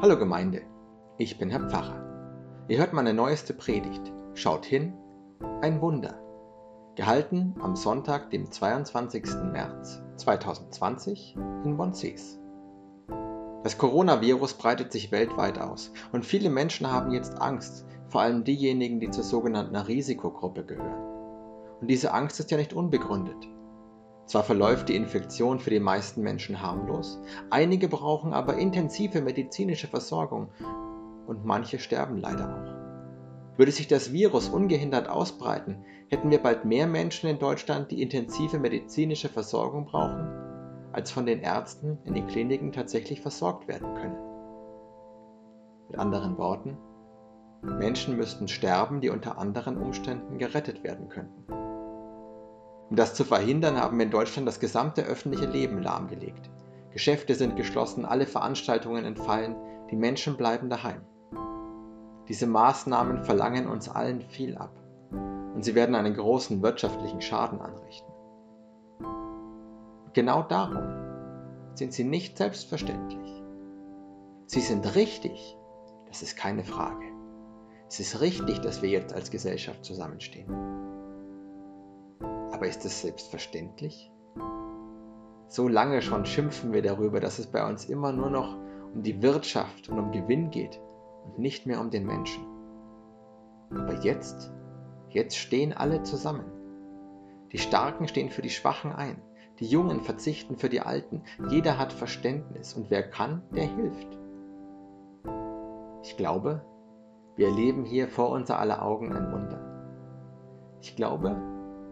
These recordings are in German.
Hallo Gemeinde, ich bin Herr Pfarrer. Ihr hört meine neueste Predigt. Schaut hin, ein Wunder. Gehalten am Sonntag, dem 22. März 2020 in Bonsees. Das Coronavirus breitet sich weltweit aus und viele Menschen haben jetzt Angst, vor allem diejenigen, die zur sogenannten Risikogruppe gehören. Und diese Angst ist ja nicht unbegründet. Zwar verläuft die Infektion für die meisten Menschen harmlos, einige brauchen aber intensive medizinische Versorgung und manche sterben leider auch. Würde sich das Virus ungehindert ausbreiten, hätten wir bald mehr Menschen in Deutschland, die intensive medizinische Versorgung brauchen, als von den Ärzten in den Kliniken tatsächlich versorgt werden können. Mit anderen Worten, Menschen müssten sterben, die unter anderen Umständen gerettet werden könnten. Um das zu verhindern, haben wir in Deutschland das gesamte öffentliche Leben lahmgelegt. Geschäfte sind geschlossen, alle Veranstaltungen entfallen, die Menschen bleiben daheim. Diese Maßnahmen verlangen uns allen viel ab und sie werden einen großen wirtschaftlichen Schaden anrichten. Genau darum sind sie nicht selbstverständlich. Sie sind richtig, das ist keine Frage. Es ist richtig, dass wir jetzt als Gesellschaft zusammenstehen. Aber ist es selbstverständlich? So lange schon schimpfen wir darüber, dass es bei uns immer nur noch um die Wirtschaft und um Gewinn geht und nicht mehr um den Menschen. Aber jetzt, jetzt stehen alle zusammen. Die Starken stehen für die Schwachen ein, die Jungen verzichten für die Alten, jeder hat Verständnis und wer kann, der hilft. Ich glaube, wir erleben hier vor unser aller Augen ein Wunder. Ich glaube,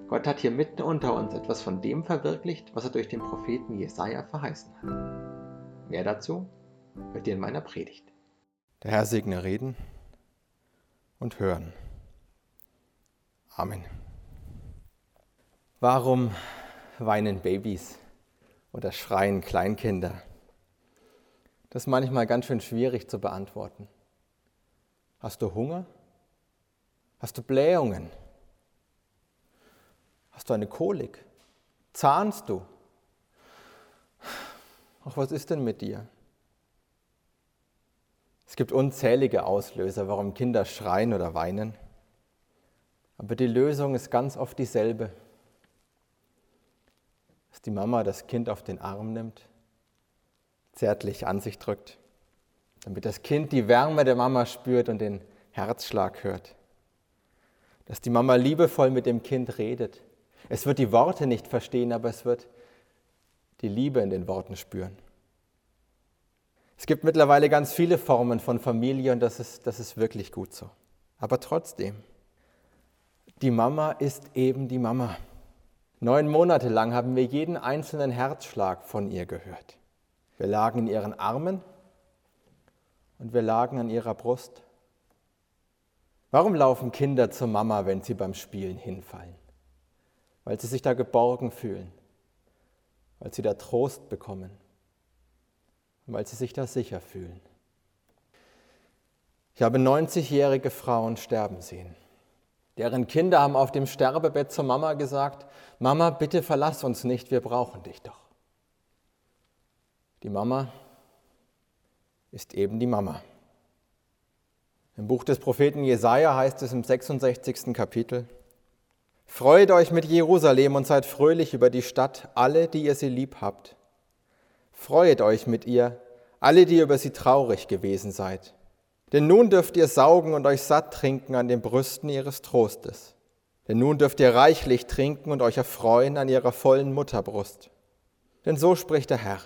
Gott hat hier mitten unter uns etwas von dem verwirklicht, was er durch den Propheten Jesaja verheißen hat. Mehr dazu hört ihr in meiner Predigt. Der Herr segne reden und hören. Amen. Warum weinen Babys oder schreien Kleinkinder? Das ist manchmal ganz schön schwierig zu beantworten. Hast du Hunger? Hast du Blähungen? Hast du eine Kolik? Zahnst du? Ach, was ist denn mit dir? Es gibt unzählige Auslöser, warum Kinder schreien oder weinen. Aber die Lösung ist ganz oft dieselbe. Dass die Mama das Kind auf den Arm nimmt, zärtlich an sich drückt, damit das Kind die Wärme der Mama spürt und den Herzschlag hört. Dass die Mama liebevoll mit dem Kind redet, es wird die Worte nicht verstehen, aber es wird die Liebe in den Worten spüren. Es gibt mittlerweile ganz viele Formen von Familie und das ist, das ist wirklich gut so. Aber trotzdem, die Mama ist eben die Mama. Neun Monate lang haben wir jeden einzelnen Herzschlag von ihr gehört. Wir lagen in ihren Armen und wir lagen an ihrer Brust. Warum laufen Kinder zur Mama, wenn sie beim Spielen hinfallen? Weil sie sich da geborgen fühlen, weil sie da Trost bekommen weil sie sich da sicher fühlen. Ich habe 90-jährige Frauen sterben sehen. Deren Kinder haben auf dem Sterbebett zur Mama gesagt, Mama, bitte verlass uns nicht, wir brauchen dich doch. Die Mama ist eben die Mama. Im Buch des Propheten Jesaja heißt es im 66. Kapitel, Freut euch mit Jerusalem und seid fröhlich über die Stadt, alle, die ihr sie lieb habt. Freut euch mit ihr, alle, die ihr über sie traurig gewesen seid. Denn nun dürft ihr saugen und euch satt trinken an den Brüsten ihres Trostes. Denn nun dürft ihr reichlich trinken und euch erfreuen an ihrer vollen Mutterbrust. Denn so spricht der Herr.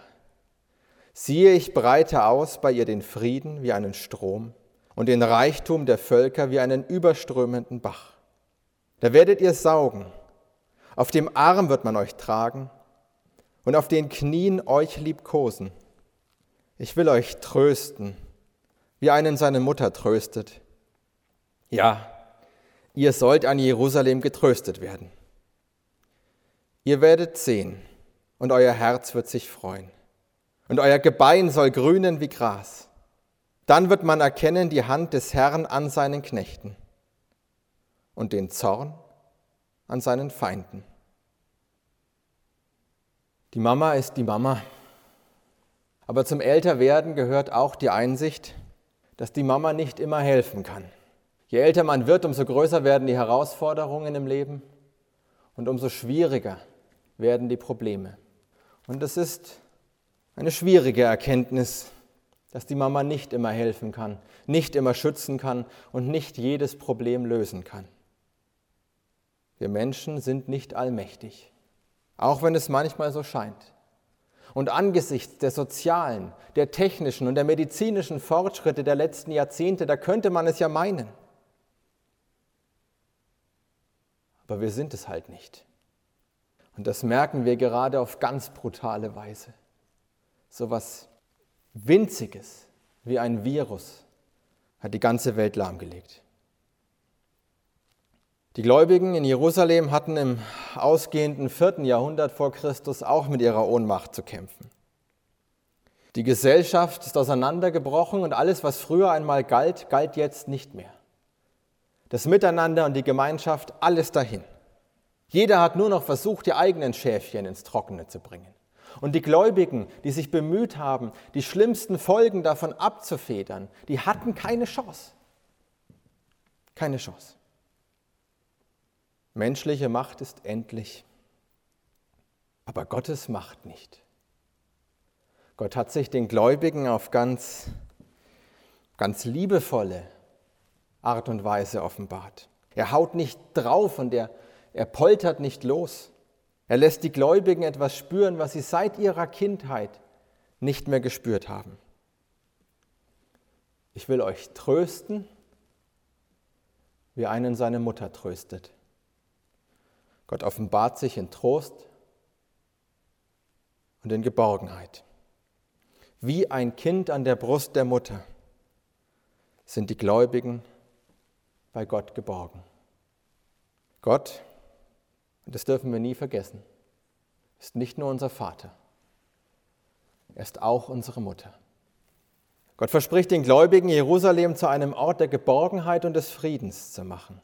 Siehe, ich breite aus bei ihr den Frieden wie einen Strom und den Reichtum der Völker wie einen überströmenden Bach. Da werdet ihr saugen, auf dem Arm wird man euch tragen und auf den Knien euch liebkosen. Ich will euch trösten, wie einen seine Mutter tröstet. Ja, ihr sollt an Jerusalem getröstet werden. Ihr werdet sehen und euer Herz wird sich freuen und euer Gebein soll grünen wie Gras. Dann wird man erkennen die Hand des Herrn an seinen Knechten und den Zorn an seinen Feinden. Die Mama ist die Mama. Aber zum Älterwerden gehört auch die Einsicht, dass die Mama nicht immer helfen kann. Je älter man wird, umso größer werden die Herausforderungen im Leben und umso schwieriger werden die Probleme. Und es ist eine schwierige Erkenntnis, dass die Mama nicht immer helfen kann, nicht immer schützen kann und nicht jedes Problem lösen kann. Wir Menschen sind nicht allmächtig, auch wenn es manchmal so scheint. Und angesichts der sozialen, der technischen und der medizinischen Fortschritte der letzten Jahrzehnte, da könnte man es ja meinen. Aber wir sind es halt nicht. Und das merken wir gerade auf ganz brutale Weise. So was Winziges wie ein Virus hat die ganze Welt lahmgelegt. Die Gläubigen in Jerusalem hatten im ausgehenden vierten Jahrhundert vor Christus auch mit ihrer Ohnmacht zu kämpfen. Die Gesellschaft ist auseinandergebrochen und alles, was früher einmal galt, galt jetzt nicht mehr. Das Miteinander und die Gemeinschaft, alles dahin. Jeder hat nur noch versucht, die eigenen Schäfchen ins Trockene zu bringen. Und die Gläubigen, die sich bemüht haben, die schlimmsten Folgen davon abzufedern, die hatten keine Chance. Keine Chance. Menschliche Macht ist endlich, aber Gottes Macht nicht. Gott hat sich den Gläubigen auf ganz, ganz liebevolle Art und Weise offenbart. Er haut nicht drauf und er, er poltert nicht los. Er lässt die Gläubigen etwas spüren, was sie seit ihrer Kindheit nicht mehr gespürt haben. Ich will euch trösten, wie einen seine Mutter tröstet. Gott offenbart sich in Trost und in Geborgenheit. Wie ein Kind an der Brust der Mutter sind die Gläubigen bei Gott geborgen. Gott und das dürfen wir nie vergessen, ist nicht nur unser Vater, er ist auch unsere Mutter. Gott verspricht den Gläubigen, Jerusalem zu einem Ort der Geborgenheit und des Friedens zu machen.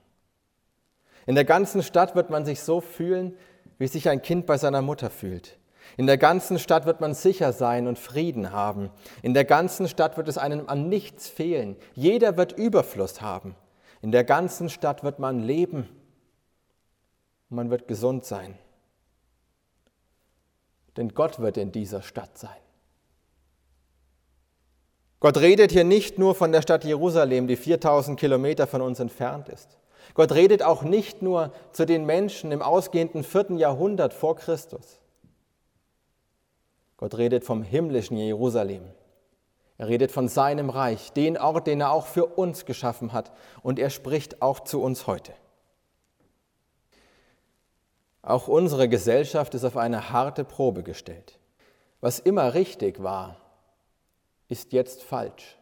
In der ganzen Stadt wird man sich so fühlen, wie sich ein Kind bei seiner Mutter fühlt. In der ganzen Stadt wird man sicher sein und Frieden haben. In der ganzen Stadt wird es einem an nichts fehlen. Jeder wird Überfluss haben. In der ganzen Stadt wird man leben man wird gesund sein. Denn Gott wird in dieser Stadt sein. Gott redet hier nicht nur von der Stadt Jerusalem, die 4000 Kilometer von uns entfernt ist. Gott redet auch nicht nur zu den Menschen im ausgehenden vierten Jahrhundert vor Christus. Gott redet vom himmlischen Jerusalem. Er redet von seinem Reich, den Ort, den er auch für uns geschaffen hat. Und er spricht auch zu uns heute. Auch unsere Gesellschaft ist auf eine harte Probe gestellt. Was immer richtig war, ist jetzt falsch.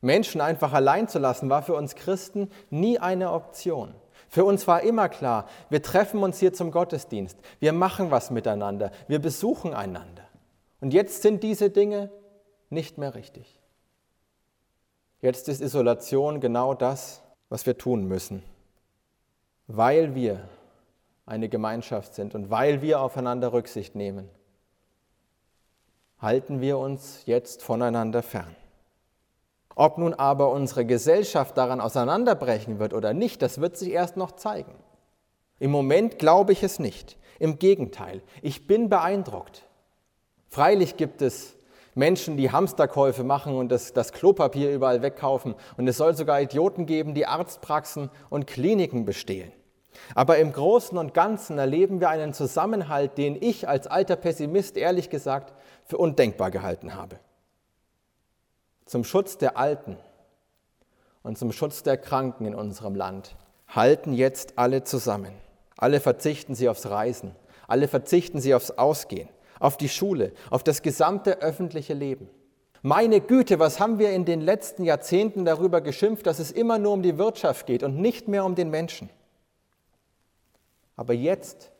Menschen einfach allein zu lassen, war für uns Christen nie eine Option. Für uns war immer klar, wir treffen uns hier zum Gottesdienst, wir machen was miteinander, wir besuchen einander. Und jetzt sind diese Dinge nicht mehr richtig. Jetzt ist Isolation genau das, was wir tun müssen, weil wir eine Gemeinschaft sind und weil wir aufeinander Rücksicht nehmen, halten wir uns jetzt voneinander fern. Ob nun aber unsere Gesellschaft daran auseinanderbrechen wird oder nicht, das wird sich erst noch zeigen. Im Moment glaube ich es nicht. Im Gegenteil, ich bin beeindruckt. Freilich gibt es Menschen, die Hamsterkäufe machen und das, das, Klopapier überall wegkaufen. Und es soll sogar Idioten geben, die Arztpraxen und Kliniken bestehlen. Aber im Großen und Ganzen erleben wir einen Zusammenhalt, den ich als alter Pessimist ehrlich gesagt für undenkbar gehalten habe. Zum Schutz der Alten und zum Schutz der Kranken in unserem Land halten jetzt alle zusammen. Alle verzichten sie aufs Reisen, alle verzichten sie aufs Ausgehen, auf die Schule, auf das gesamte öffentliche Leben. Meine Güte, was haben wir in den letzten Jahrzehnten darüber geschimpft, dass es immer nur um die Wirtschaft geht und nicht mehr um den Menschen. Aber jetzt,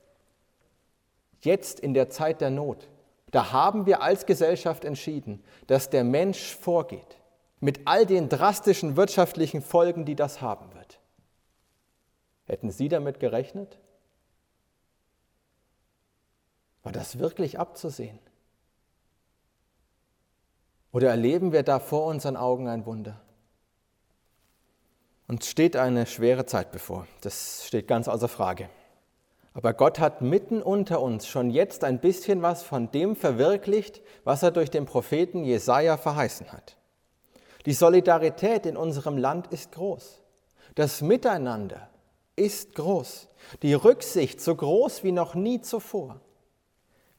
jetzt in der Zeit der Not, da haben wir als Gesellschaft entschieden, dass der Mensch vorgeht, mit all den drastischen wirtschaftlichen Folgen, die das haben wird. Hätten Sie damit gerechnet? War das wirklich abzusehen? Oder erleben wir da vor unseren Augen ein Wunder? Uns steht eine schwere Zeit bevor, das steht ganz außer Frage. Aber Gott hat mitten unter uns schon jetzt ein bisschen was von dem verwirklicht, was er durch den Propheten Jesaja verheißen hat. Die Solidarität in unserem Land ist groß. Das Miteinander ist groß. Die Rücksicht so groß wie noch nie zuvor.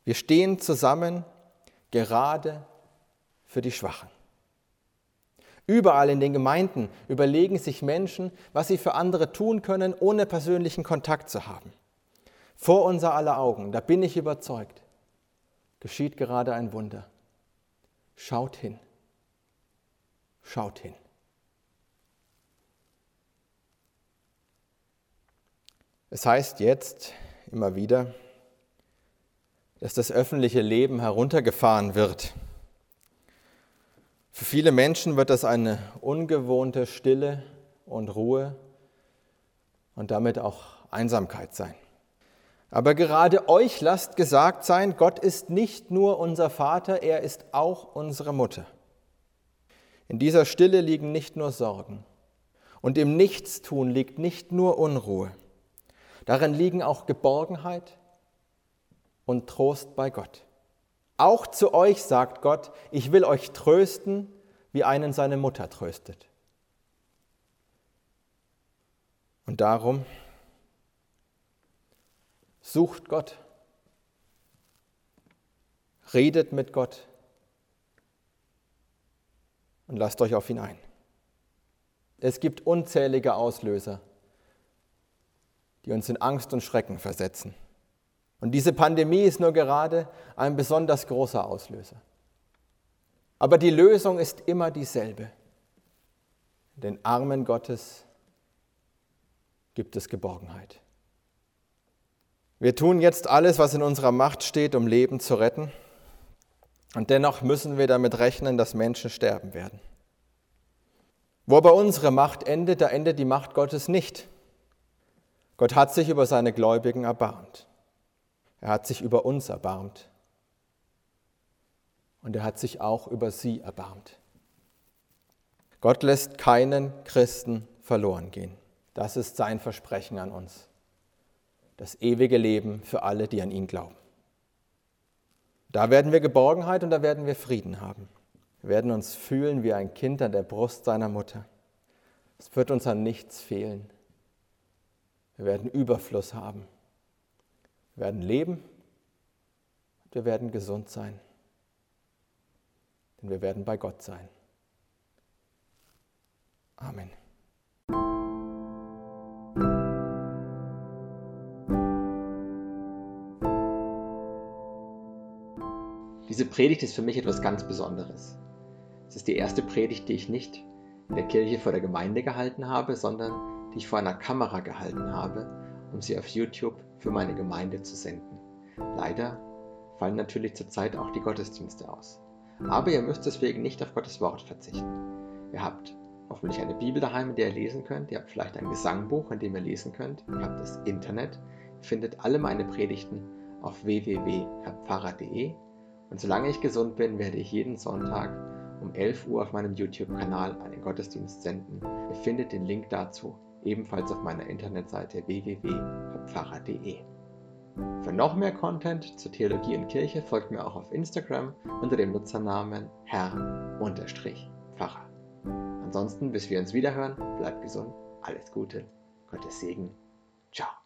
Wir stehen zusammen gerade für die Schwachen. Überall in den Gemeinden überlegen sich Menschen, was sie für andere tun können, ohne persönlichen Kontakt zu haben. Vor unser aller Augen, da bin ich überzeugt, geschieht gerade ein Wunder. Schaut hin. Schaut hin. Es heißt jetzt immer wieder, dass das öffentliche Leben heruntergefahren wird. Für viele Menschen wird das eine ungewohnte Stille und Ruhe und damit auch Einsamkeit sein. Aber gerade euch lasst gesagt sein, Gott ist nicht nur unser Vater, er ist auch unsere Mutter. In dieser Stille liegen nicht nur Sorgen und im Nichtstun liegt nicht nur Unruhe. Darin liegen auch Geborgenheit und Trost bei Gott. Auch zu euch sagt Gott, ich will euch trösten, wie einen seine Mutter tröstet. Und darum sucht Gott, redet mit Gott und lasst euch auf ihn ein. Es gibt unzählige Auslöser, die uns in Angst und Schrecken versetzen. Und diese Pandemie ist nur gerade ein besonders großer Auslöser. Aber die Lösung ist immer dieselbe. Den Armen Gottes gibt es Geborgenheit. Wir tun jetzt alles, was in unserer Macht steht, um Leben zu retten. Und dennoch müssen wir damit rechnen, dass Menschen sterben werden. Wo aber unsere Macht endet, da endet die Macht Gottes nicht. Gott hat sich über seine Gläubigen erbarmt. Er hat sich über uns erbarmt. Und er hat sich auch über sie erbarmt. Gott lässt keinen Christen verloren gehen. Das ist sein Versprechen an uns. Das ewige Leben für alle, die an ihn glauben. Da werden wir Geborgenheit und da werden wir Frieden haben. Wir werden uns fühlen wie ein Kind an der Brust seiner Mutter. Es wird uns an nichts fehlen. Wir werden Überfluss haben. Wir werden leben. Wir werden gesund sein. Denn wir werden bei Gott sein. Amen. Diese Predigt ist für mich etwas ganz Besonderes. Es ist die erste Predigt, die ich nicht in der Kirche vor der Gemeinde gehalten habe, sondern die ich vor einer Kamera gehalten habe, um sie auf YouTube für meine Gemeinde zu senden. Leider fallen natürlich zurzeit auch die Gottesdienste aus. Aber ihr müsst deswegen nicht auf Gottes Wort verzichten. Ihr habt hoffentlich eine Bibel daheim, in der ihr lesen könnt. Ihr habt vielleicht ein Gesangbuch, in dem ihr lesen könnt. Ihr habt das Internet. Ihr findet alle meine Predigten auf www.herrpfarrer.de. Und solange ich gesund bin, werde ich jeden Sonntag um 11 Uhr auf meinem YouTube-Kanal einen Gottesdienst senden. Ihr findet den Link dazu ebenfalls auf meiner Internetseite www.pfarrer.de. Für noch mehr Content zur Theologie in Kirche folgt mir auch auf Instagram unter dem Nutzernamen Herr-Pfarrer. Ansonsten, bis wir uns wiederhören, bleibt gesund, alles Gute, Gottes Segen, ciao.